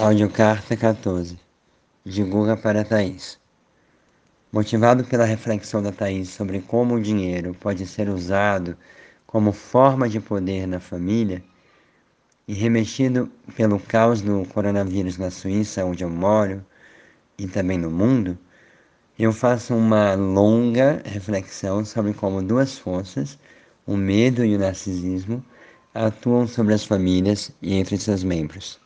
Audiocarta 14 de Guga para Thaís. Motivado pela reflexão da Thaís sobre como o dinheiro pode ser usado como forma de poder na família, e remexido pelo caos do coronavírus na Suíça, onde eu moro, e também no mundo, eu faço uma longa reflexão sobre como duas forças, o medo e o narcisismo, atuam sobre as famílias e entre seus membros.